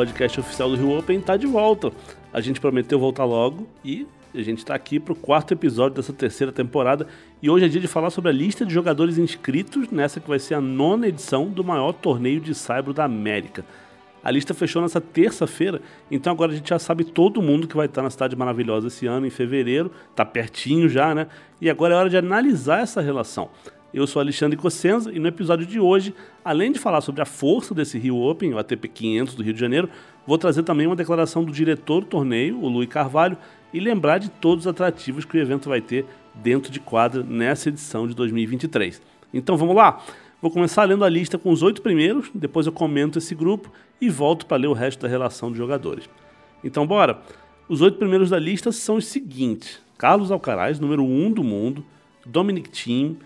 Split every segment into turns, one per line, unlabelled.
podcast oficial do Rio Open tá de volta. A gente prometeu voltar logo e a gente está aqui para o quarto episódio dessa terceira temporada e hoje é dia de falar sobre a lista de jogadores inscritos nessa que vai ser a nona edição do maior torneio de saibro da América. A lista fechou nessa terça-feira, então agora a gente já sabe todo mundo que vai estar na cidade maravilhosa esse ano, em fevereiro, tá pertinho já, né? E agora é hora de analisar essa relação. Eu sou Alexandre Cossenza e no episódio de hoje, além de falar sobre a força desse Rio Open, o ATP 500 do Rio de Janeiro, vou trazer também uma declaração do diretor do torneio, o Luiz Carvalho, e lembrar de todos os atrativos que o evento vai ter dentro de quadra nessa edição de 2023. Então vamos lá? Vou começar lendo a lista com os oito primeiros, depois eu comento esse grupo e volto para ler o resto da relação de jogadores. Então bora! Os oito primeiros da lista são os seguintes: Carlos Alcaraz, número 1 um do mundo, Dominic Thiem,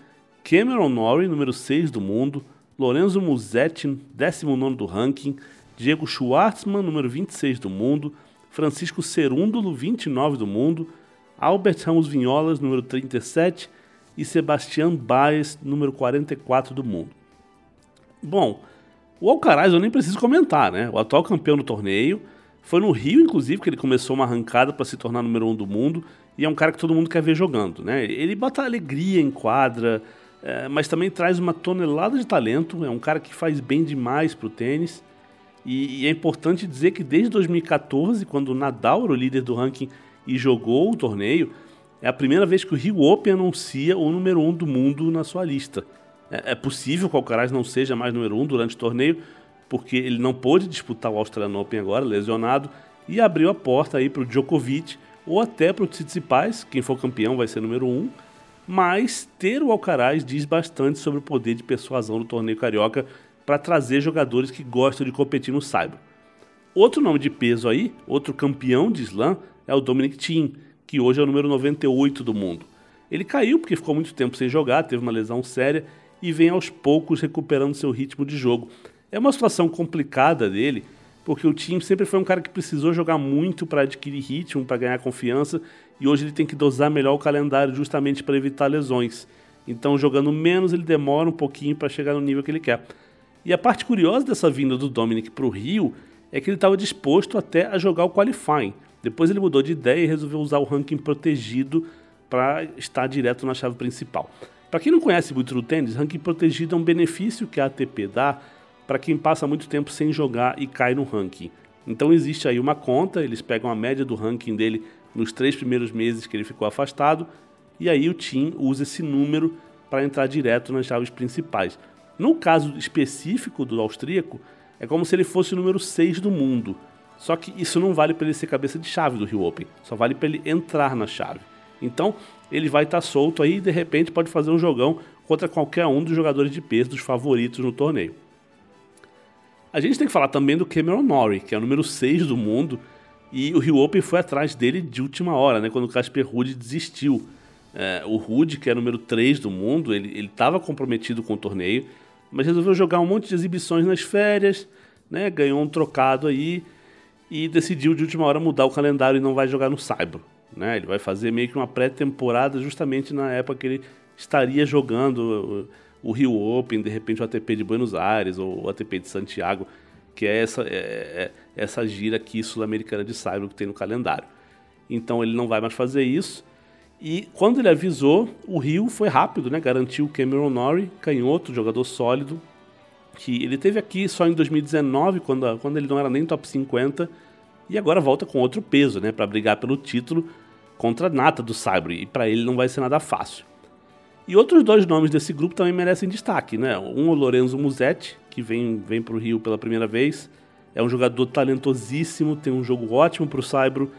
Cameron Norrie, número 6 do mundo, Lorenzo Musetti, 19 do ranking, Diego Schwartzman, número 26 do mundo, Francisco Cerúndolo, 29 do mundo, Albert Ramos Vinholas, número 37, e Sebastián Baez, número 44 do mundo. Bom, o Alcaraz eu nem preciso comentar, né? O atual campeão do torneio. Foi no Rio, inclusive, que ele começou uma arrancada para se tornar número 1 um do mundo. E é um cara que todo mundo quer ver jogando, né? Ele bota alegria em quadra, é, mas também traz uma tonelada de talento. É um cara que faz bem demais para o tênis. E, e, é importante dizer que desde 2014, quando o Nadal era o líder do ranking e jogou o torneio, é a primeira vez que o Rio Open anuncia o número 1 um do mundo na sua lista. É, é possível que o Alcaraz não seja mais número 1 um durante o torneio, porque ele não pôde disputar o Australian Open agora, lesionado, e abriu a porta aí para o Djokovic ou até para o Tsitsipas, quem for campeão vai ser número 1. Um, mas ter o Alcaraz diz bastante sobre o poder de persuasão do torneio carioca para trazer jogadores que gostam de competir no Saibro. Outro nome de peso aí, outro campeão de slam, é o Dominic Thiem, que hoje é o número 98 do mundo. Ele caiu porque ficou muito tempo sem jogar, teve uma lesão séria e vem aos poucos recuperando seu ritmo de jogo. É uma situação complicada dele, porque o time sempre foi um cara que precisou jogar muito para adquirir ritmo, para ganhar confiança, e hoje ele tem que dosar melhor o calendário justamente para evitar lesões. Então, jogando menos, ele demora um pouquinho para chegar no nível que ele quer. E a parte curiosa dessa vinda do Dominic para o Rio é que ele estava disposto até a jogar o qualifying. Depois ele mudou de ideia e resolveu usar o ranking protegido para estar direto na chave principal. Para quem não conhece muito do tênis, ranking protegido é um benefício que a ATP dá para quem passa muito tempo sem jogar e cai no ranking. Então existe aí uma conta, eles pegam a média do ranking dele nos três primeiros meses que ele ficou afastado, e aí o Team usa esse número para entrar direto nas chaves principais. No caso específico do austríaco, é como se ele fosse o número 6 do mundo. Só que isso não vale para ele ser cabeça de chave do Rio Open, só vale para ele entrar na chave. Então, ele vai estar tá solto aí e de repente pode fazer um jogão contra qualquer um dos jogadores de peso dos favoritos no torneio. A gente tem que falar também do Cameron Norrie, que é o número 6 do mundo, e o Rio Open foi atrás dele de última hora, né, quando o Casper Ruud desistiu. É, o Ruud, que é o número 3 do mundo, ele estava comprometido com o torneio, mas resolveu jogar um monte de exibições nas férias, né, ganhou um trocado aí e decidiu de última hora mudar o calendário e não vai jogar no Saibro. Né? Ele vai fazer meio que uma pré-temporada justamente na época que ele estaria jogando o Rio Open, de repente o ATP de Buenos Aires ou o ATP de Santiago, que é essa, é, é essa gira aqui sul-americana de Cyber que tem no calendário. Então ele não vai mais fazer isso. E quando ele avisou, o Rio foi rápido, né? Garantiu o Cameron Norrie, canhoto, jogador sólido, que ele teve aqui só em 2019, quando, quando ele não era nem top 50, e agora volta com outro peso, né? Para brigar pelo título contra a nata do Cyber, e para ele não vai ser nada fácil. E outros dois nomes desse grupo também merecem destaque, né? Um o Lorenzo Musetti, que vem, vem para o Rio pela primeira vez. É um jogador talentosíssimo, tem um jogo ótimo para o Saibro.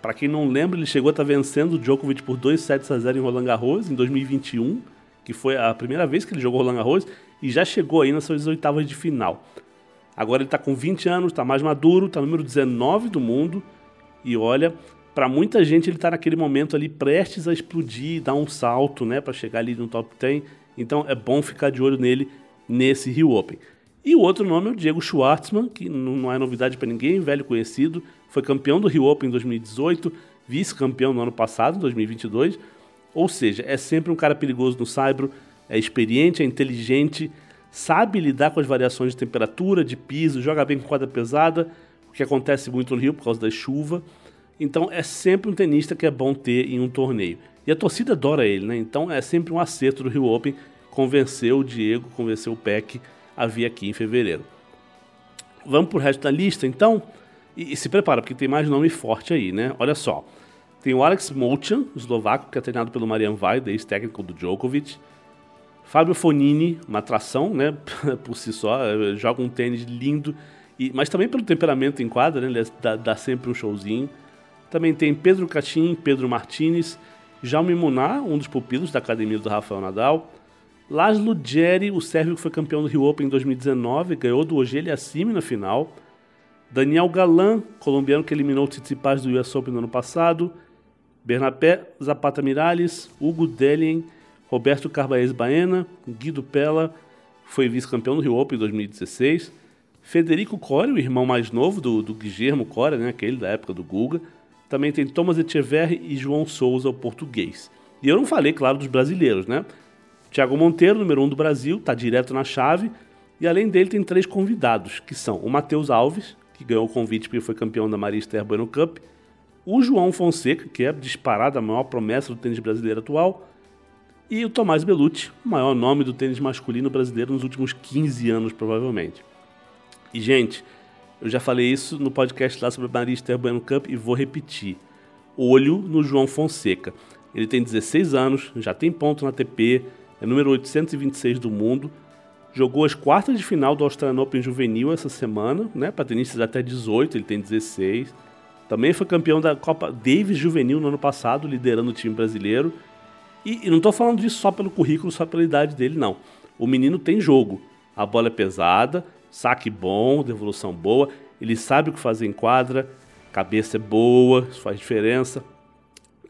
Para quem não lembra, ele chegou a estar tá vencendo o Djokovic por 2 sets a 0 em Roland Garros em 2021, que foi a primeira vez que ele jogou Roland Garros, e já chegou aí nas suas oitavas de final. Agora ele está com 20 anos, está mais maduro, está número 19 do mundo, e olha, para muita gente ele está naquele momento ali prestes a explodir, dar um salto, né, para chegar ali no top 10. Então é bom ficar de olho nele nesse Rio Open. E o outro nome é o Diego Schwartzman, que não é novidade para ninguém, velho conhecido, foi campeão do Rio Open em 2018, vice-campeão no ano passado, em 2022. Ou seja, é sempre um cara perigoso no saibro, é experiente, é inteligente, sabe lidar com as variações de temperatura, de piso, joga bem com quadra pesada, o que acontece muito no Rio por causa da chuva. Então é sempre um tenista que é bom ter em um torneio. E a torcida adora ele, né? Então é sempre um acerto do Rio Open convencer o Diego, convencer o Peck a vir aqui em fevereiro. Vamos pro resto da lista, então? E, e se prepara, porque tem mais nome forte aí, né? Olha só. Tem o Alex Molchan, eslovaco, que é treinado pelo Marian Vaida, ex-técnico do Djokovic. Fábio Fonini, uma atração, né? Por si só, é, joga um tênis lindo, e, mas também pelo temperamento em quadra, né? Ele é, dá, dá sempre um showzinho. Também tem Pedro Catim, Pedro Martinez, Jaume Munar, um dos pupilos da academia do Rafael Nadal. Laszlo Djeri, o sérvio que foi campeão do Rio Open em 2019, ganhou do Ogele Assimi na final. Daniel Galan, colombiano que eliminou o Tsitsipas do US Open no ano passado. Bernabé Zapata Miralles, Hugo Delien, Roberto Carbaez Baena, Guido Pella, foi vice-campeão do Rio Open em 2016. Federico Core, o irmão mais novo do, do Core, né, aquele da época do Guga. Também tem Thomas Echeverri e João Souza, o português. E eu não falei, claro, dos brasileiros, né? Tiago Monteiro, número 1 um do Brasil, está direto na chave. E além dele tem três convidados, que são o Matheus Alves, que ganhou o convite porque foi campeão da Maria Esther Bueno Cup, o João Fonseca, que é disparado a maior promessa do tênis brasileiro atual, e o Tomás Belucci, o maior nome do tênis masculino brasileiro nos últimos 15 anos, provavelmente. E, gente, eu já falei isso no podcast lá sobre a Maria Esther Bueno Cup e vou repetir. Olho no João Fonseca. Ele tem 16 anos, já tem ponto na ATP, é número 826 do mundo. Jogou as quartas de final do Australian Open Juvenil essa semana, né? Para tenistas até 18, ele tem 16. Também foi campeão da Copa Davis Juvenil no ano passado, liderando o time brasileiro. E, e não estou falando disso só pelo currículo, só pela idade dele, não. O menino tem jogo. A bola é pesada, saque bom, devolução boa. Ele sabe o que fazer em quadra, cabeça é boa, isso faz diferença.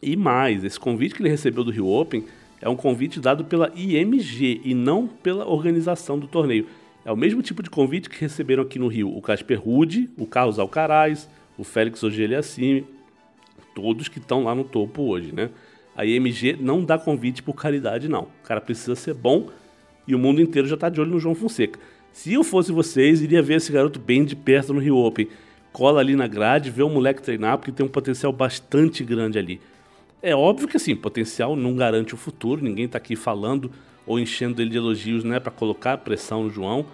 E mais, esse convite que ele recebeu do Rio Open é um convite dado pela IMG e não pela organização do torneio. É o mesmo tipo de convite que receberam aqui no Rio o Casper Rude, o Carlos Alcaraz, o Félix Ogeliassime, todos que estão lá no topo hoje, né? A IMG não dá convite por caridade, não. O cara precisa ser bom e o mundo inteiro já está de olho no João Fonseca. Se eu fosse vocês, iria ver esse garoto bem de perto no Rio Open. Cola ali na grade, vê o moleque treinar, porque tem um potencial bastante grande ali. É óbvio que assim, potencial não garante o futuro, ninguém está aqui falando ou enchendo ele de elogios, né, para colocar pressão no João,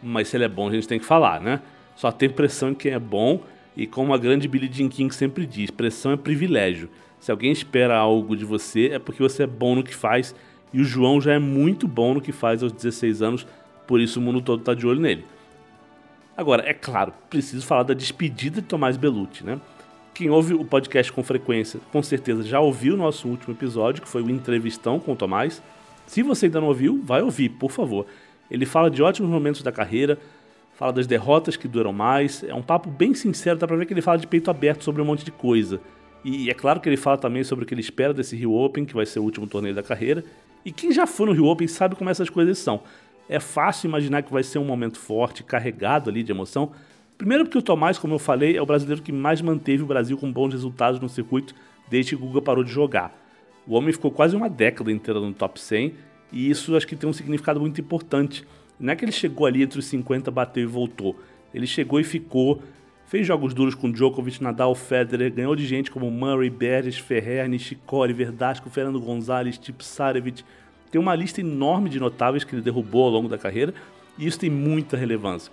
mas se ele é bom a gente tem que falar, né? Só tem pressão em quem é bom e como a grande Billie Jean King sempre diz, pressão é privilégio. Se alguém espera algo de você é porque você é bom no que faz e o João já é muito bom no que faz aos 16 anos, por isso o mundo todo está de olho nele. Agora, é claro, preciso falar da despedida de Tomás Belucci, né? Quem ouve o podcast com frequência, com certeza já ouviu o nosso último episódio, que foi o Entrevistão com o Tomás. Se você ainda não ouviu, vai ouvir, por favor. Ele fala de ótimos momentos da carreira, fala das derrotas que duram mais. É um papo bem sincero, dá pra ver que ele fala de peito aberto sobre um monte de coisa. E é claro que ele fala também sobre o que ele espera desse Rio Open, que vai ser o último torneio da carreira. E quem já foi no Rio Open sabe como essas coisas são. É fácil imaginar que vai ser um momento forte, carregado ali de emoção, Primeiro porque o Tomás, como eu falei, é o brasileiro que mais manteve o Brasil com bons resultados no circuito desde que o Guga parou de jogar. O homem ficou quase uma década inteira no top 100 e isso acho que tem um significado muito importante. Não é que ele chegou ali entre os 50, bateu e voltou. Ele chegou e ficou, fez jogos duros com Djokovic, Nadal, Federer, ganhou de gente como Murray, Beres, Ferrer, Nishikori, Verdasco, Fernando Gonzalez, Tipsarevic. Tem uma lista enorme de notáveis que ele derrubou ao longo da carreira e isso tem muita relevância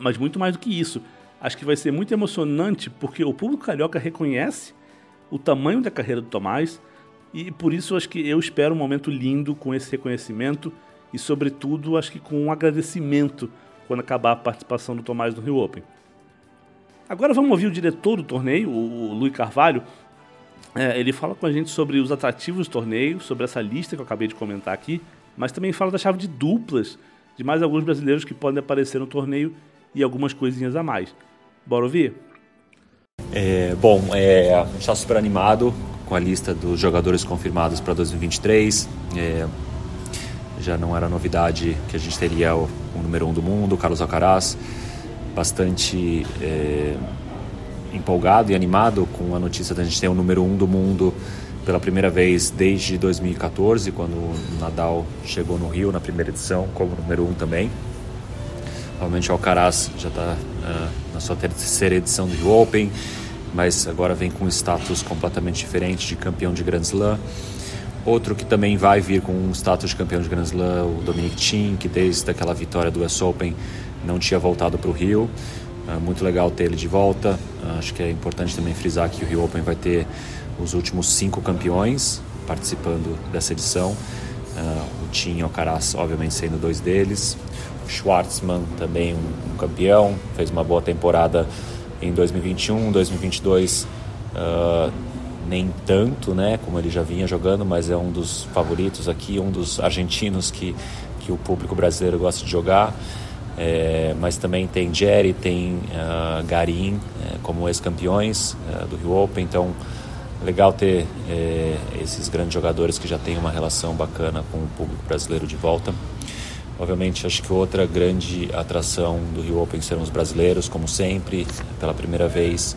mas muito mais do que isso. Acho que vai ser muito emocionante porque o público carioca reconhece o tamanho da carreira do Tomás e por isso acho que eu espero um momento lindo com esse reconhecimento e, sobretudo, acho que com um agradecimento quando acabar a participação do Tomás no Rio Open. Agora vamos ouvir o diretor do torneio, o Luiz Carvalho. É, ele fala com a gente sobre os atrativos do torneio, sobre essa lista que eu acabei de comentar aqui, mas também fala da chave de duplas de mais alguns brasileiros que podem aparecer no torneio e algumas coisinhas a mais. Bora ouvir?
É, bom, é, a gente está super animado com a lista dos jogadores confirmados para 2023. É, já não era novidade que a gente teria o, o número um do mundo, Carlos Alcaraz, bastante é, empolgado e animado com a notícia da gente ter o número um do mundo pela primeira vez desde 2014, quando o Nadal chegou no Rio na primeira edição, como número um também. Obviamente o Alcaraz já está uh, na sua terceira edição do Rio Open, mas agora vem com um status completamente diferente de campeão de Grand Slam. Outro que também vai vir com um status de campeão de Grand Slam, o Dominic Thiem, que desde aquela vitória do US Open não tinha voltado para o Rio. Uh, muito legal ter ele de volta. Uh, acho que é importante também frisar que o Rio Open vai ter os últimos cinco campeões participando dessa edição. Uh, o Tim e o Alcaraz, obviamente, sendo dois deles. O Schwartzman, também um, um, campeão, fez uma boa temporada em 2021, 2022. Uh, nem tanto, né, como ele já vinha jogando, mas é um dos favoritos aqui, um dos argentinos que, que o público brasileiro gosta de jogar. É, mas também tem Jerry, tem uh, Garim é, como ex-campeões uh, do Rio Open, então legal ter é, esses grandes jogadores que já têm uma relação bacana com o público brasileiro de volta. Obviamente, acho que outra grande atração do Rio Open serão os brasileiros, como sempre. Pela primeira vez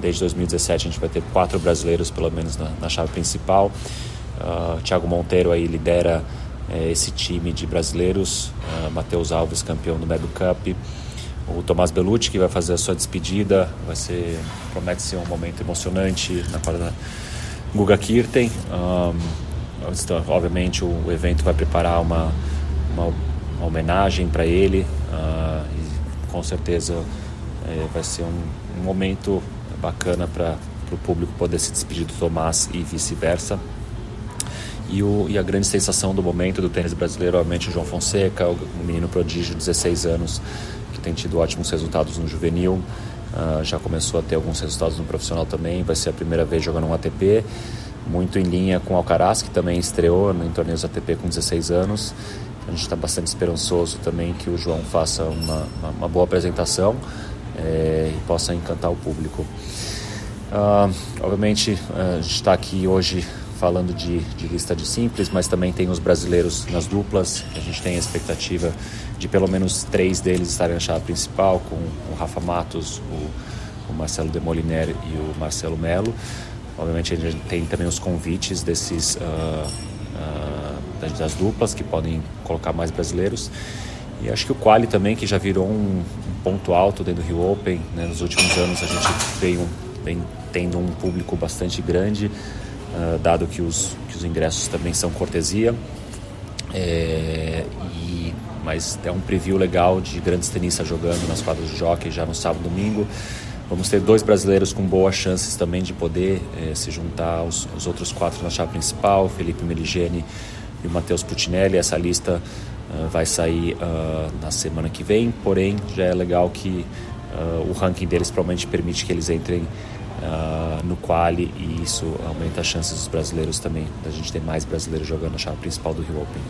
desde 2017 a gente vai ter quatro brasileiros, pelo menos na, na chave principal. Uh, Thiago Monteiro aí lidera é, esse time de brasileiros. Uh, Matheus Alves, campeão do Medo Cup o Tomás Bellucci que vai fazer a sua despedida, vai ser promete ser um momento emocionante na quadra Guga Kirten. Um, então, obviamente o, evento vai preparar uma, uma, uma homenagem para ele uh, e com certeza é, vai ser um, um momento bacana para o público poder se despedir do Tomás e vice-versa. E, o, e a grande sensação do momento do tênis brasileiro, obviamente, o João Fonseca, o, menino prodígio, 16 anos, tem tido ótimos resultados no juvenil, uh, já começou a ter alguns resultados no profissional também, vai ser a primeira vez jogando um ATP, muito em linha com o Alcaraz, que também estreou em torneios ATP com 16 anos. A gente está bastante esperançoso também que o João faça uma, uma, uma boa apresentação é, e possa encantar o público. Uh, obviamente, a gente está aqui hoje falando de, de, lista de simples, mas também tem os brasileiros nas duplas. A gente tem a expectativa de pelo menos três deles estarem na chave principal, com o Rafa Matos, o, o Marcelo Demoliner e o Marcelo Melo. Obviamente a gente tem também os convites desses uh, uh, das duplas que podem colocar mais brasileiros. E acho que o Quali também, que já virou um, um ponto alto dentro do Rio Open. Né? Nos últimos anos a gente vem, vem tendo um público bastante grande. Ah, dado que os, que os ingressos também são cortesia. É, e, mas é um preview legal de grandes tenistas jogando nas quadras de jockey já no sábado e domingo. Vamos ter dois brasileiros com boas chances também de poder é, se juntar aos, aos, outros quatro na chave principal, Felipe Meligeni e o Matheus Putinelli. Essa lista uh, vai sair uh, na semana que vem, porém já é legal que uh, o ranking deles provavelmente permite que eles entrem uh, no quali e isso aumenta as chances dos brasileiros também, da gente ter mais brasileiros jogando na chave principal do Rio Open.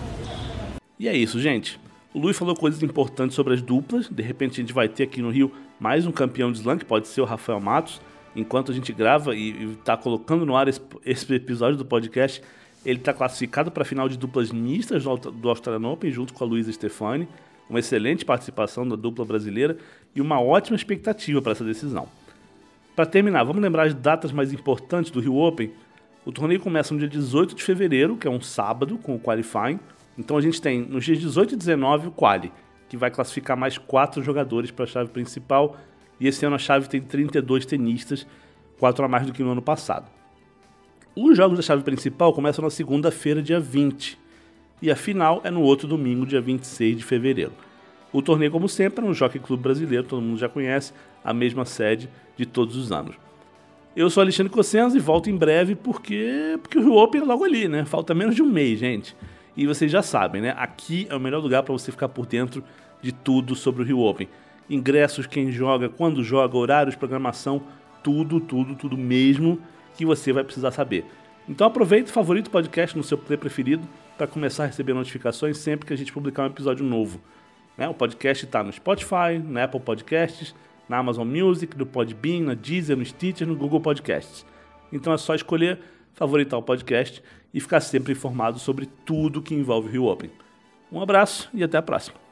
E é isso, gente. O Luiz falou coisas importantes sobre as duplas. De repente a gente vai ter aqui no Rio mais um campeão de slam, que pode ser o Rafael Matos. Enquanto a gente grava e está colocando no ar esse, esse, episódio do podcast, ele está classificado para a final de duplas mistas do, do Australian Open, junto com a Luísa Stefani. Uma excelente participação da dupla brasileira e uma ótima expectativa para essa decisão. Para terminar, vamos lembrar as datas mais importantes do Rio Open. O torneio começa no dia 18 de fevereiro, que é um sábado, com o qualifying. Então a gente tem nos dias 18 e 19 o quali, que vai classificar mais quatro jogadores para a chave principal. E esse ano a chave tem 32 tenistas, quatro a mais do que no ano passado. Os jogos da chave principal começam na segunda-feira, dia 20. E a final é no outro domingo, dia 26 de fevereiro. O torneio, como sempre, é no Jockey Clube Brasileiro, todo mundo já conhece, a mesma sede de todos os anos. Eu sou Alexandre Cossenza e volto em breve porque, porque o Rio Open é logo ali, né? Falta menos de um mês, gente. E vocês já sabem, né? Aqui é o melhor lugar para você ficar por dentro de tudo sobre o Rio Open. Ingressos, quem joga, quando joga, horários, programação, tudo, tudo, tudo mesmo que você vai precisar saber. Então aproveite o favorito podcast no seu play preferido para começar a receber notificações sempre que a gente publicar um episódio novo. Né? O podcast está no Spotify, na Apple Podcasts, na Amazon Music, no Podbean, na Deezer, no Stitcher, no Google Podcasts. Então é só escolher, favoritar o podcast e ficar sempre informado sobre tudo que envolve o Rio Open. Um abraço e até a próxima.